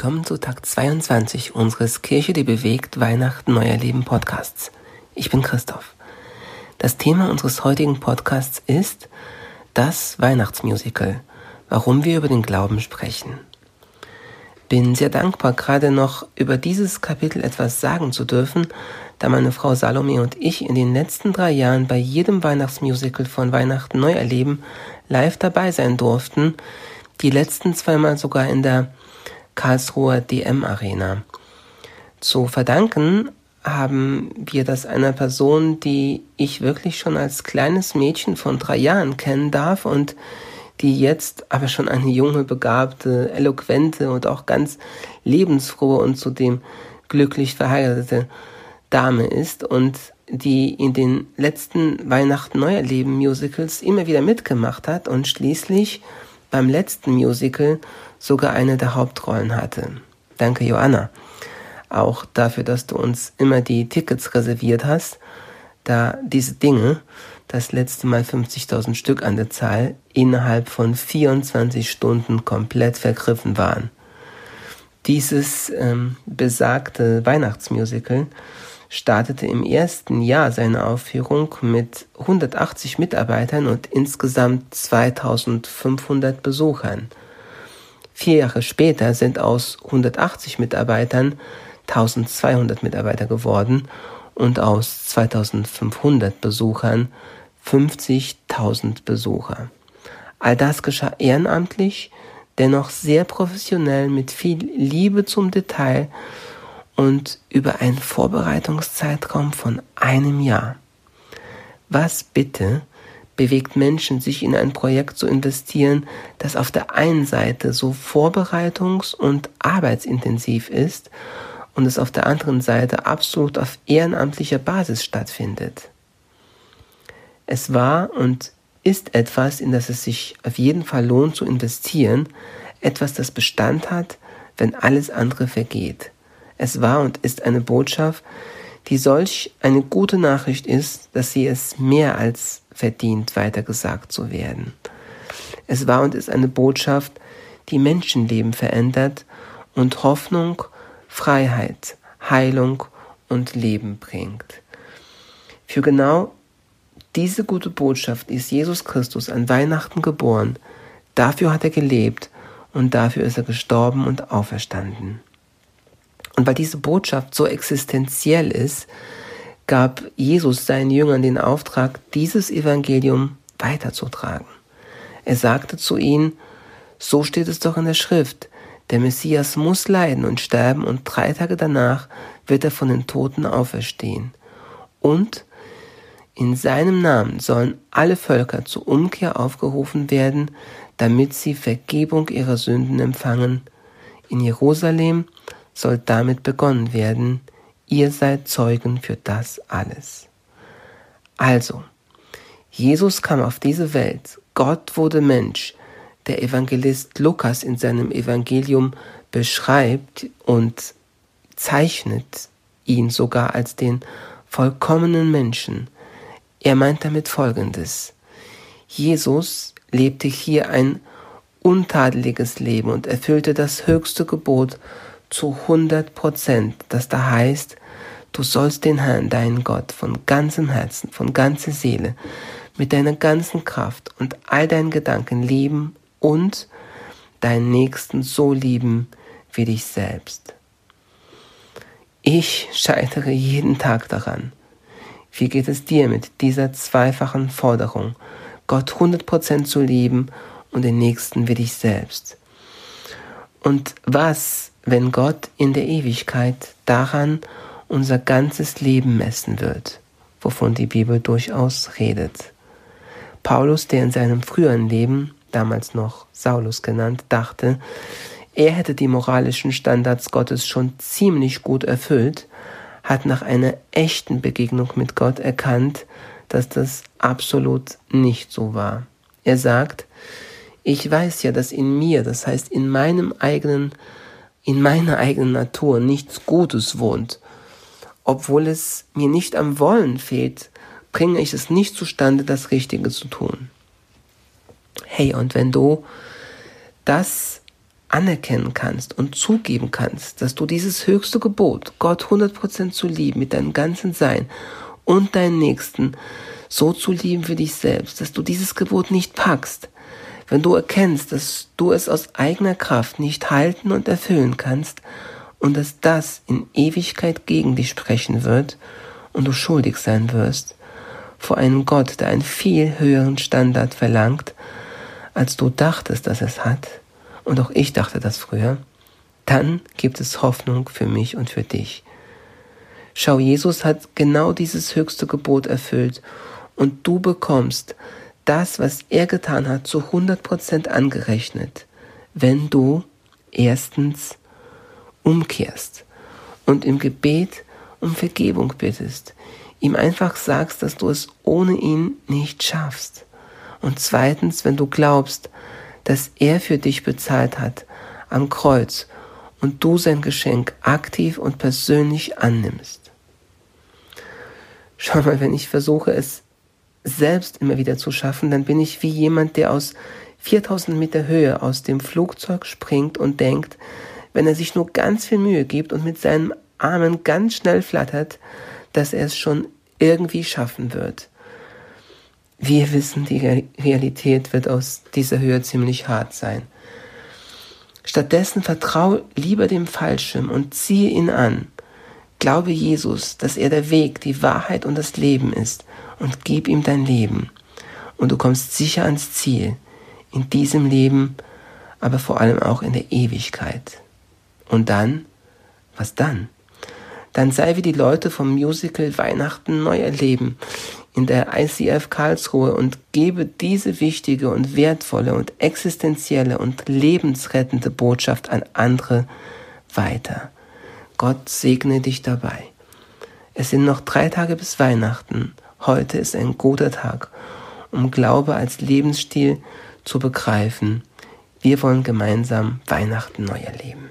Willkommen zu Tag 22 unseres Kirche, die bewegt Weihnachten Neuer Leben Podcasts. Ich bin Christoph. Das Thema unseres heutigen Podcasts ist das Weihnachtsmusical, warum wir über den Glauben sprechen. Bin sehr dankbar, gerade noch über dieses Kapitel etwas sagen zu dürfen, da meine Frau Salome und ich in den letzten drei Jahren bei jedem Weihnachtsmusical von Weihnachten neu erleben live dabei sein durften, die letzten zweimal sogar in der Karlsruher DM Arena. Zu verdanken haben wir das einer Person, die ich wirklich schon als kleines Mädchen von drei Jahren kennen darf und die jetzt aber schon eine junge, begabte, eloquente und auch ganz lebensfrohe und zudem glücklich verheiratete Dame ist und die in den letzten Weihnachten Neuerleben Musicals immer wieder mitgemacht hat und schließlich beim letzten Musical sogar eine der Hauptrollen hatte. Danke, Joanna. Auch dafür, dass du uns immer die Tickets reserviert hast, da diese Dinge, das letzte Mal 50.000 Stück an der Zahl, innerhalb von 24 Stunden komplett vergriffen waren. Dieses ähm, besagte Weihnachtsmusical startete im ersten Jahr seine Aufführung mit 180 Mitarbeitern und insgesamt 2500 Besuchern. Vier Jahre später sind aus 180 Mitarbeitern 1200 Mitarbeiter geworden und aus 2500 Besuchern 50.000 Besucher. All das geschah ehrenamtlich, dennoch sehr professionell mit viel Liebe zum Detail und über einen Vorbereitungszeitraum von einem Jahr. Was bitte bewegt Menschen, sich in ein Projekt zu investieren, das auf der einen Seite so vorbereitungs- und arbeitsintensiv ist und es auf der anderen Seite absolut auf ehrenamtlicher Basis stattfindet. Es war und ist etwas, in das es sich auf jeden Fall lohnt zu investieren, etwas, das Bestand hat, wenn alles andere vergeht. Es war und ist eine Botschaft, die solch eine gute Nachricht ist, dass sie es mehr als verdient, weitergesagt zu werden. Es war und ist eine Botschaft, die Menschenleben verändert und Hoffnung, Freiheit, Heilung und Leben bringt. Für genau diese gute Botschaft ist Jesus Christus an Weihnachten geboren, dafür hat er gelebt und dafür ist er gestorben und auferstanden. Und weil diese Botschaft so existenziell ist, gab Jesus seinen Jüngern den Auftrag, dieses Evangelium weiterzutragen. Er sagte zu ihnen, so steht es doch in der Schrift, der Messias muss leiden und sterben und drei Tage danach wird er von den Toten auferstehen. Und in seinem Namen sollen alle Völker zur Umkehr aufgerufen werden, damit sie Vergebung ihrer Sünden empfangen. In Jerusalem, soll damit begonnen werden, ihr seid Zeugen für das alles. Also, Jesus kam auf diese Welt, Gott wurde Mensch, der Evangelist Lukas in seinem Evangelium beschreibt und zeichnet ihn sogar als den vollkommenen Menschen. Er meint damit Folgendes. Jesus lebte hier ein untadeliges Leben und erfüllte das höchste Gebot zu 100 Prozent, das da heißt, du sollst den Herrn, deinen Gott, von ganzem Herzen, von ganzer Seele, mit deiner ganzen Kraft und all deinen Gedanken lieben und deinen Nächsten so lieben wie dich selbst. Ich scheitere jeden Tag daran. Wie geht es dir mit dieser zweifachen Forderung, Gott 100% zu lieben und den Nächsten wie dich selbst? Und was wenn Gott in der Ewigkeit daran unser ganzes Leben messen wird, wovon die Bibel durchaus redet. Paulus, der in seinem früheren Leben, damals noch Saulus genannt, dachte, er hätte die moralischen Standards Gottes schon ziemlich gut erfüllt, hat nach einer echten Begegnung mit Gott erkannt, dass das absolut nicht so war. Er sagt, ich weiß ja, dass in mir, das heißt in meinem eigenen in meiner eigenen Natur nichts Gutes wohnt. Obwohl es mir nicht am Wollen fehlt, bringe ich es nicht zustande, das Richtige zu tun. Hey, und wenn du das anerkennen kannst und zugeben kannst, dass du dieses höchste Gebot, Gott 100% zu lieben mit deinem ganzen Sein und deinen Nächsten so zu lieben wie dich selbst, dass du dieses Gebot nicht packst, wenn du erkennst, dass du es aus eigener Kraft nicht halten und erfüllen kannst und dass das in Ewigkeit gegen dich sprechen wird und du schuldig sein wirst vor einem Gott, der einen viel höheren Standard verlangt, als du dachtest, dass es hat, und auch ich dachte das früher, dann gibt es Hoffnung für mich und für dich. Schau, Jesus hat genau dieses höchste Gebot erfüllt und du bekommst das, was er getan hat, zu 100% angerechnet, wenn du erstens umkehrst und im Gebet um Vergebung bittest, ihm einfach sagst, dass du es ohne ihn nicht schaffst. Und zweitens, wenn du glaubst, dass er für dich bezahlt hat am Kreuz und du sein Geschenk aktiv und persönlich annimmst. Schau mal, wenn ich versuche, es selbst immer wieder zu schaffen, dann bin ich wie jemand, der aus 4000 Meter Höhe aus dem Flugzeug springt und denkt, wenn er sich nur ganz viel Mühe gibt und mit seinen Armen ganz schnell flattert, dass er es schon irgendwie schaffen wird. Wir wissen, die Realität wird aus dieser Höhe ziemlich hart sein. Stattdessen vertraue lieber dem Fallschirm und ziehe ihn an. Glaube Jesus, dass er der Weg, die Wahrheit und das Leben ist und gib ihm dein Leben. Und du kommst sicher ans Ziel, in diesem Leben, aber vor allem auch in der Ewigkeit. Und dann, was dann? Dann sei wie die Leute vom Musical Weihnachten neu erleben in der ICF Karlsruhe und gebe diese wichtige und wertvolle und existenzielle und lebensrettende Botschaft an andere weiter. Gott segne dich dabei. Es sind noch drei Tage bis Weihnachten. Heute ist ein guter Tag, um Glaube als Lebensstil zu begreifen. Wir wollen gemeinsam Weihnachten neu erleben.